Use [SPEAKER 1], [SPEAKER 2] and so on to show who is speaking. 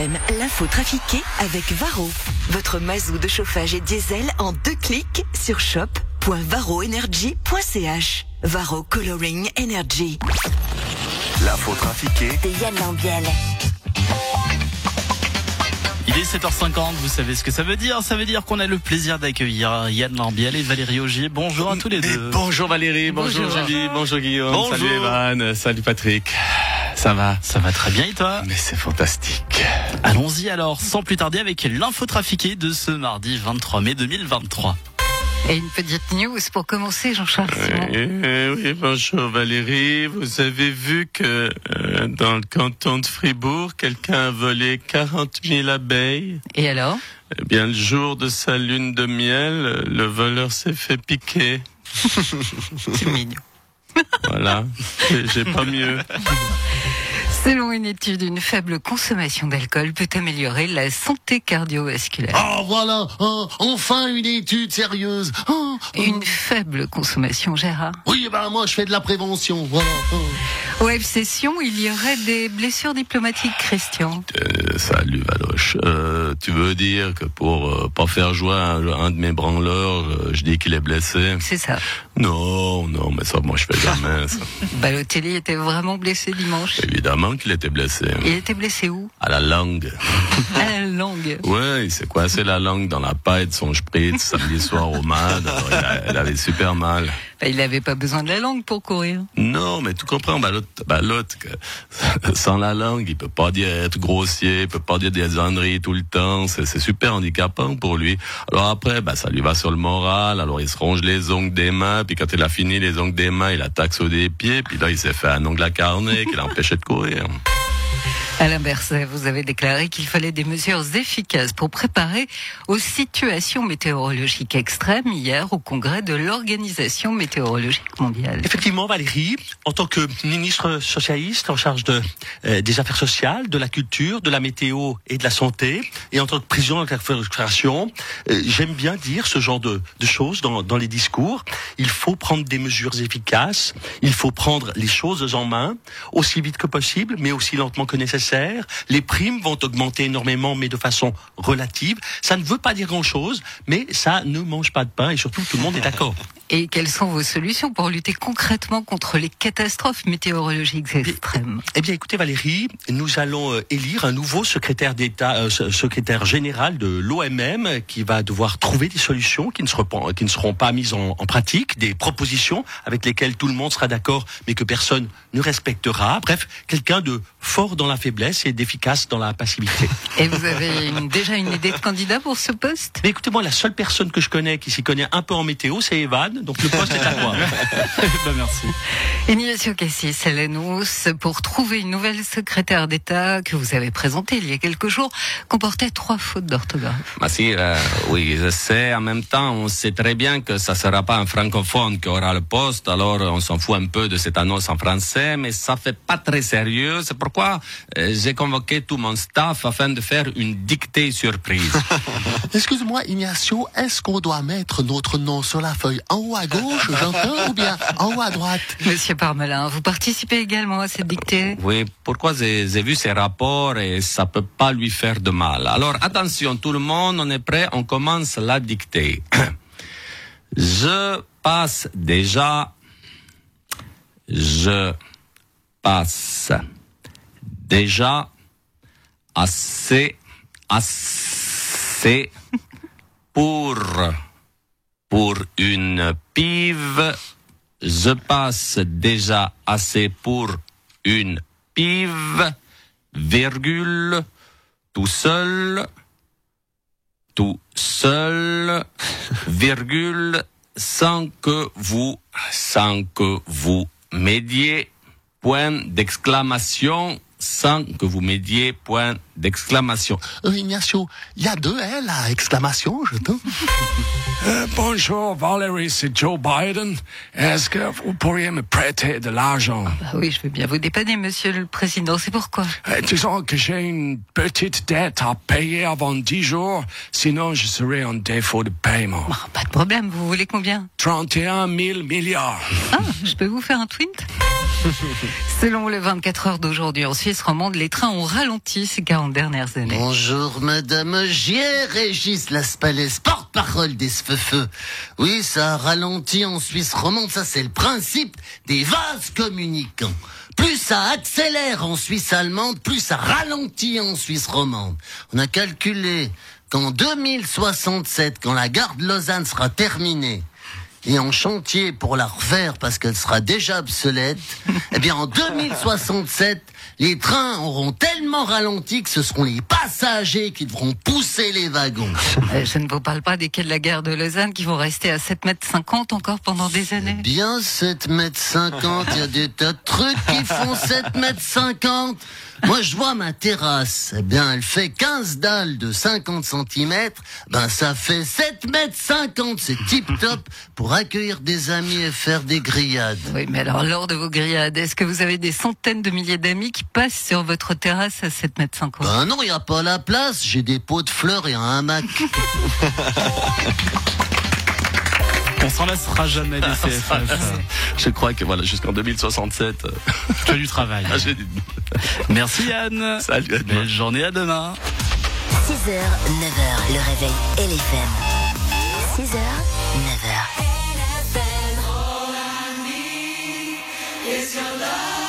[SPEAKER 1] FM, l'info trafiquée avec Varro. Votre mazou de chauffage et diesel en deux clics sur shop.varroenergy.ch. Varro Coloring Energy.
[SPEAKER 2] L'info trafiquée
[SPEAKER 1] De Yann Lambiel.
[SPEAKER 3] Il est 7h50, vous savez ce que ça veut dire Ça veut dire qu'on a le plaisir d'accueillir Yann Lambiel et Valérie Augier. Bonjour à tous les deux.
[SPEAKER 4] bonjour Valérie, bonjour,
[SPEAKER 3] Bonjour.
[SPEAKER 4] Julie, bonjour Guillaume,
[SPEAKER 3] Bonjour.
[SPEAKER 4] salut Evan, salut Patrick. Ça va
[SPEAKER 3] Ça va très bien et toi
[SPEAKER 4] Mais c'est fantastique.
[SPEAKER 3] Allons-y alors, sans plus tarder avec l'info trafiquée de ce mardi 23 mai 2023.
[SPEAKER 5] Et une petite news pour commencer, Jean-Charles
[SPEAKER 4] oui, bonjour Valérie. Vous avez vu que euh, dans le canton de Fribourg, quelqu'un a volé 40 000 abeilles.
[SPEAKER 5] Et alors?
[SPEAKER 4] Eh bien, le jour de sa lune de miel, le voleur s'est fait piquer.
[SPEAKER 5] C'est mignon.
[SPEAKER 4] Voilà, j'ai pas mieux.
[SPEAKER 5] Selon une étude, une faible consommation d'alcool peut améliorer la santé cardiovasculaire.
[SPEAKER 6] Oh voilà, oh, enfin une étude sérieuse. Oh, oh.
[SPEAKER 5] Une faible consommation, Gérard.
[SPEAKER 6] Oui, ben moi je fais de la prévention, voilà. oh.
[SPEAKER 5] Web session, il y aurait des blessures diplomatiques, Christian.
[SPEAKER 4] Euh, salut Valoche. Euh, tu veux dire que pour euh, pas faire jouer un, un de mes branleurs, euh, je dis qu'il est blessé?
[SPEAKER 5] C'est ça.
[SPEAKER 4] Non, non, mais ça, moi je fais jamais ça.
[SPEAKER 5] Balotelli était vraiment blessé dimanche.
[SPEAKER 4] Évidemment qu'il était blessé.
[SPEAKER 5] Il était blessé où?
[SPEAKER 4] À la langue.
[SPEAKER 5] À la langue.
[SPEAKER 4] Ouais, il s'est coincé la langue dans la paille de son spritz samedi soir au MAD. Alors, il, a- il avait super mal.
[SPEAKER 5] Bah, il n'avait pas besoin de la langue pour courir.
[SPEAKER 4] Non, mais tu comprends, bah l'autre, bah sans la langue, il peut pas dire être grossier, il peut pas dire des âneries tout le temps. C'est, c'est super handicapant pour lui. Alors après, bah ça lui va sur le moral. Alors il se ronge les ongles des mains, puis quand il a fini les ongles des mains, il attaque sur des pieds, puis là il s'est fait un ongle à carnet qui l'empêchait de courir.
[SPEAKER 5] Alain Berset, vous avez déclaré qu'il fallait des mesures efficaces pour préparer aux situations météorologiques extrêmes hier au congrès de l'Organisation météorologique mondiale.
[SPEAKER 7] Effectivement, Valérie, en tant que ministre socialiste en charge euh, des affaires sociales, de la culture, de la météo et de la santé, et en tant que président de la Confédération, euh, j'aime bien dire ce genre de, choses dans les discours. Il faut prendre des mesures efficaces, il faut prendre les choses en main aussi vite que possible, mais aussi lentement que nécessaire. Les primes vont augmenter énormément, mais de façon relative. Ça ne veut pas dire grand-chose, mais ça ne mange pas de pain, et surtout tout le monde est d'accord.
[SPEAKER 5] Et quelles sont vos solutions pour lutter concrètement contre les catastrophes météorologiques extrêmes?
[SPEAKER 7] Eh bien, écoutez Valérie, nous allons euh, élire un nouveau secrétaire d'État, euh, se- secrétaire général de l'OMM, qui va devoir trouver des solutions qui ne seront pas, qui ne seront pas mises en, en pratique, des propositions avec lesquelles tout le monde sera d'accord, mais que personne ne respectera. Bref, quelqu'un de fort dans la faiblesse et d'efficace dans la passivité.
[SPEAKER 5] Et vous avez une- déjà une idée de candidat pour ce poste?
[SPEAKER 7] Mais écoutez, moi, la seule personne que je connais qui s'y connaît un peu en météo, c'est Evan, donc le poste est à moi.
[SPEAKER 3] bah merci.
[SPEAKER 5] Ignacio Cassis, l'annonce pour trouver une nouvelle secrétaire d'État que vous avez présentée il y a quelques jours comportait trois fautes d'orthographe.
[SPEAKER 4] Bah si, euh, oui, je sais. En même temps, on sait très bien que ça sera pas un francophone qui aura le poste, alors on s'en fout un peu de cette annonce en français, mais ça fait pas très sérieux. C'est pourquoi euh, j'ai convoqué tout mon staff afin de faire une dictée surprise.
[SPEAKER 6] Excuse-moi, Ignacio, est-ce qu'on doit mettre notre nom sur la feuille en haut à gauche, j'entends, ou bien en haut à droite
[SPEAKER 5] Monsieur Parmelin, vous participez également à cette dictée
[SPEAKER 4] Oui, pourquoi j'ai j'ai vu ces rapports et ça peut pas lui faire de mal. Alors attention, tout le monde, on est prêt, on commence la dictée. Je passe déjà, je passe déjà assez, assez pour, pour une pive. Je passe déjà assez pour une pive, virgule, tout seul, tout seul, virgule, sans que vous, sans que vous m'aidiez, point d'exclamation, sans que vous m'aidiez, point d'exclamation.
[SPEAKER 6] Euh, Ignacio, il y a deux L à exclamation, je te...
[SPEAKER 8] Euh, bonjour Valérie, c'est Joe Biden. Est-ce que vous pourriez me prêter de l'argent?
[SPEAKER 5] Bah oui, je veux bien vous dépanner, monsieur le président. C'est pourquoi?
[SPEAKER 8] Euh, Disons que j'ai une petite dette à payer avant dix jours, sinon je serai en défaut de paiement.
[SPEAKER 5] Bah, Pas de problème, vous voulez combien?
[SPEAKER 8] 31 000 milliards.
[SPEAKER 5] Ah, je peux vous faire un twint? Selon le 24 heures d'aujourd'hui en Suisse romande, les trains ont ralenti ces 40 dernières années.
[SPEAKER 6] Bonjour Madame Gier, Régis Laspalès, porte-parole des Sfeufeux. Oui, ça a ralenti en Suisse romande, ça c'est le principe des vases communicants. Plus ça accélère en Suisse allemande, plus ça ralentit en Suisse romande. On a calculé qu'en 2067, quand la gare de Lausanne sera terminée, et en chantier pour la refaire parce qu'elle sera déjà obsolète, eh bien en 2067, les trains auront tellement ralenti que ce seront les passagers qui devront pousser les wagons.
[SPEAKER 5] Euh, Je ne vous parle pas des quais de la gare de Lausanne qui vont rester à 7 mètres 50 encore pendant des années.
[SPEAKER 6] Bien 7 mètres 50, il y a des tas de trucs qui font 7 mètres 50. Moi, je vois ma terrasse. Eh bien, elle fait 15 dalles de 50 cm. Ben, ça fait 7 mètres 50. C'est tip top pour accueillir des amis et faire des grillades.
[SPEAKER 5] Oui, mais alors lors de vos grillades, est-ce que vous avez des centaines de milliers d'amis qui passent sur votre terrasse à 7 mètres 50
[SPEAKER 6] Ben non, il n'y a pas la place. J'ai des pots de fleurs et un hamac.
[SPEAKER 3] On s'en lassera jamais des CFF.
[SPEAKER 4] Je crois que voilà, jusqu'en 2067, euh,
[SPEAKER 3] tu as du travail.
[SPEAKER 4] ah,
[SPEAKER 3] Merci Yann.
[SPEAKER 4] Salut, à demain.
[SPEAKER 3] Belle journée à demain.
[SPEAKER 9] 6h, 9h, le réveil LFM. 6h, 9h. It's your love.